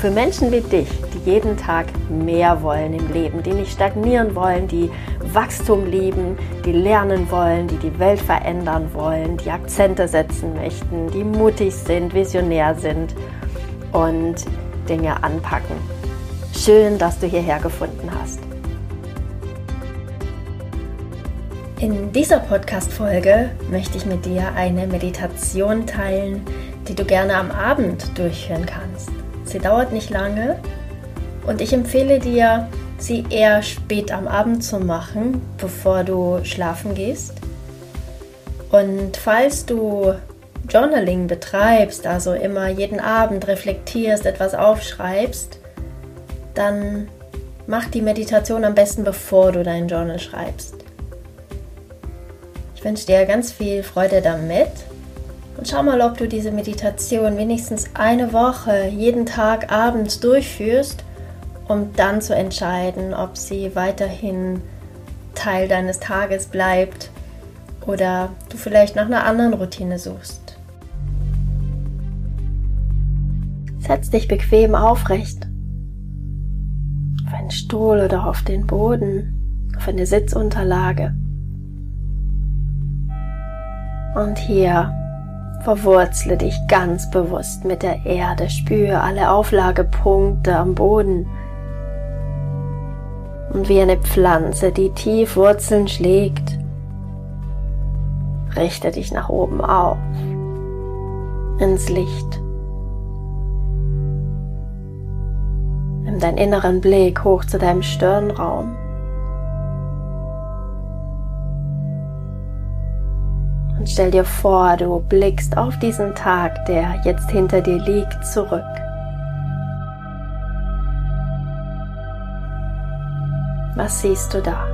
für Menschen wie dich, die jeden Tag mehr wollen im Leben, die nicht stagnieren wollen, die Wachstum lieben, die lernen wollen, die die Welt verändern wollen, die Akzente setzen möchten, die mutig sind, visionär sind und Dinge anpacken. Schön, dass du hierher gefunden hast. In dieser Podcast-Folge möchte ich mit dir eine Meditation teilen, die du gerne am Abend durchführen kannst. Sie dauert nicht lange und ich empfehle dir, sie eher spät am Abend zu machen, bevor du schlafen gehst. Und falls du Journaling betreibst, also immer jeden Abend reflektierst, etwas aufschreibst, dann mach die Meditation am besten, bevor du dein Journal schreibst. Ich wünsche dir ganz viel Freude damit und schau mal, ob du diese Meditation wenigstens eine Woche jeden Tag abends durchführst um dann zu entscheiden, ob sie weiterhin Teil deines Tages bleibt oder du vielleicht nach einer anderen Routine suchst. Setz dich bequem aufrecht. Auf einen Stuhl oder auf den Boden, auf eine Sitzunterlage. Und hier verwurzle dich ganz bewusst mit der Erde, spüre alle Auflagepunkte am Boden und wie eine Pflanze, die tief Wurzeln schlägt. Richte dich nach oben auf, ins Licht. Nimm deinen inneren Blick hoch zu deinem Stirnraum. Und stell dir vor, du blickst auf diesen Tag, der jetzt hinter dir liegt, zurück. Was siehst du da?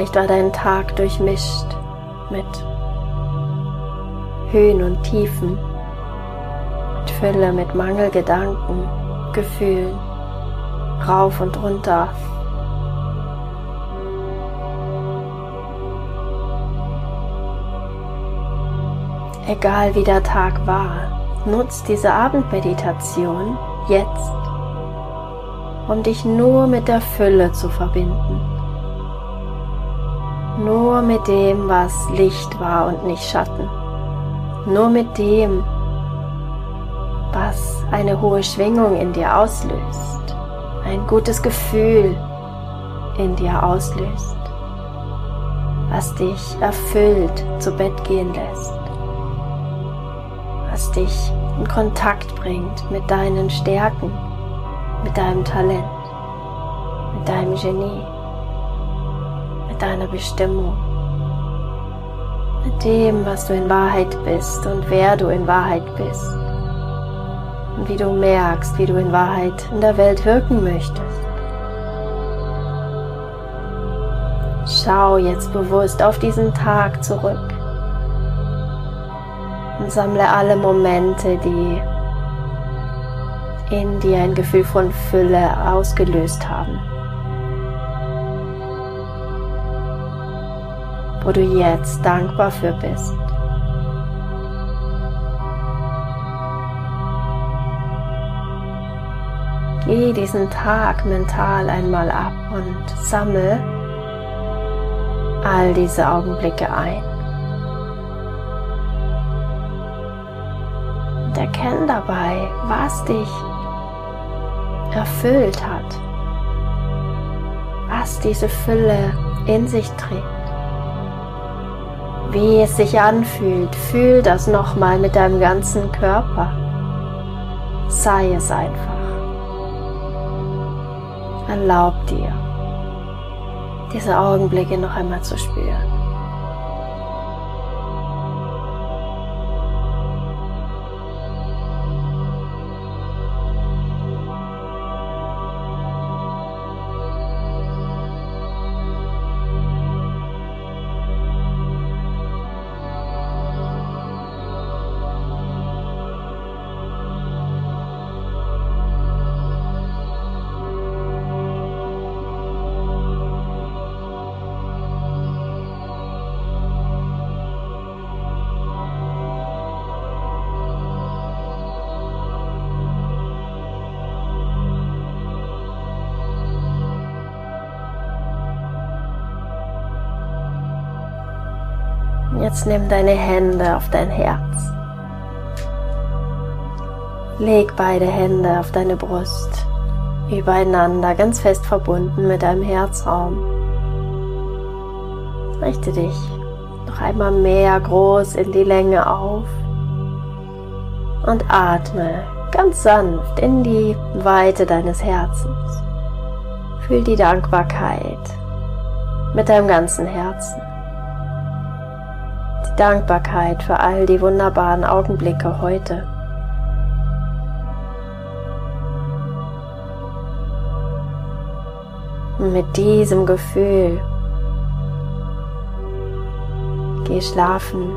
Vielleicht war dein Tag durchmischt mit Höhen und Tiefen, mit Fülle, mit Mangelgedanken, Gefühlen, rauf und runter. Egal wie der Tag war, nutz diese Abendmeditation jetzt, um dich nur mit der Fülle zu verbinden. Nur mit dem, was Licht war und nicht Schatten. Nur mit dem, was eine hohe Schwingung in dir auslöst, ein gutes Gefühl in dir auslöst, was dich erfüllt zu Bett gehen lässt, was dich in Kontakt bringt mit deinen Stärken, mit deinem Talent, mit deinem Genie, deiner Bestimmung mit dem, was du in Wahrheit bist und wer du in Wahrheit bist. Und wie du merkst, wie du in Wahrheit in der Welt wirken möchtest. Schau jetzt bewusst auf diesen Tag zurück und sammle alle Momente, die in dir ein Gefühl von Fülle ausgelöst haben. Wo du jetzt dankbar für bist. Geh diesen Tag mental einmal ab und sammle all diese Augenblicke ein. Und erkenne dabei, was dich erfüllt hat, was diese Fülle in sich trägt wie es sich anfühlt. Fühl das nochmal mit deinem ganzen Körper. Sei es einfach. Erlaub dir, diese Augenblicke noch einmal zu spüren. Jetzt nimm deine Hände auf dein Herz. Leg beide Hände auf deine Brust, übereinander, ganz fest verbunden mit deinem Herzraum. Richte dich noch einmal mehr groß in die Länge auf und atme ganz sanft in die Weite deines Herzens. Fühl die Dankbarkeit mit deinem ganzen Herzen. Dankbarkeit für all die wunderbaren Augenblicke heute. Und mit diesem Gefühl geh schlafen,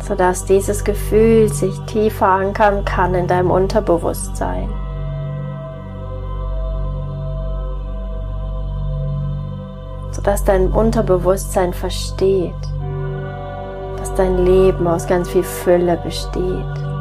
sodass dieses Gefühl sich tief verankern kann in deinem Unterbewusstsein. sodass dein Unterbewusstsein versteht, dein Leben aus ganz viel Fülle besteht.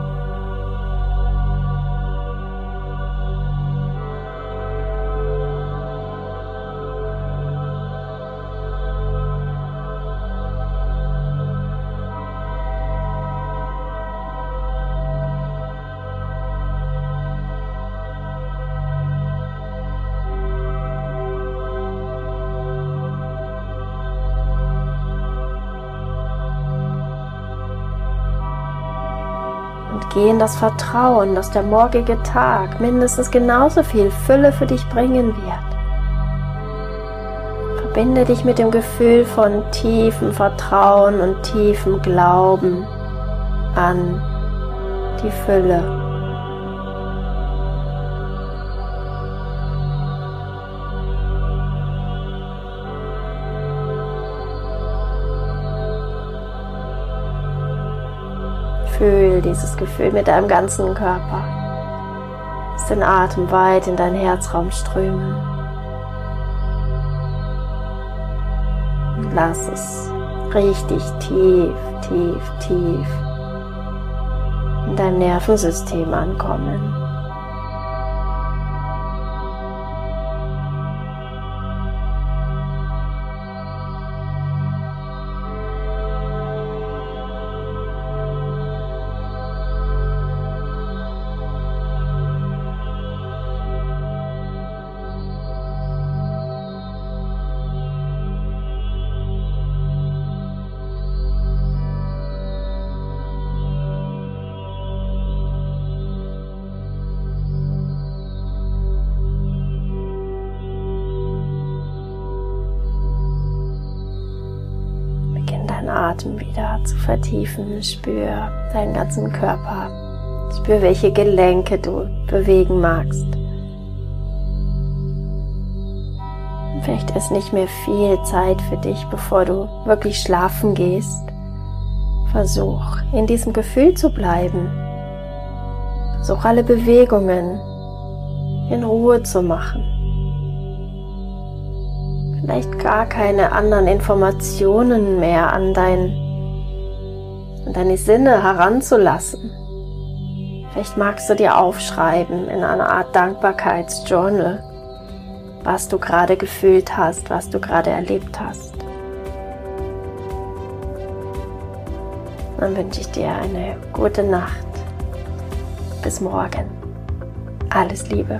Geh in das Vertrauen, dass der morgige Tag mindestens genauso viel Fülle für dich bringen wird. Verbinde dich mit dem Gefühl von tiefem Vertrauen und tiefem Glauben an die Fülle. Fühl dieses Gefühl mit deinem ganzen Körper. Lass den Atem weit in deinen Herzraum strömen. Und lass es richtig tief, tief, tief in deinem Nervensystem ankommen. Atem wieder zu vertiefen. Spür deinen ganzen Körper. Spür, welche Gelenke du bewegen magst. Vielleicht ist nicht mehr viel Zeit für dich, bevor du wirklich schlafen gehst. Versuch, in diesem Gefühl zu bleiben. Versuch alle Bewegungen in Ruhe zu machen vielleicht gar keine anderen Informationen mehr an, dein, an deine Sinne heranzulassen. Vielleicht magst du dir aufschreiben in einer Art Dankbarkeitsjournal, was du gerade gefühlt hast, was du gerade erlebt hast. Dann wünsche ich dir eine gute Nacht. Bis morgen. Alles Liebe.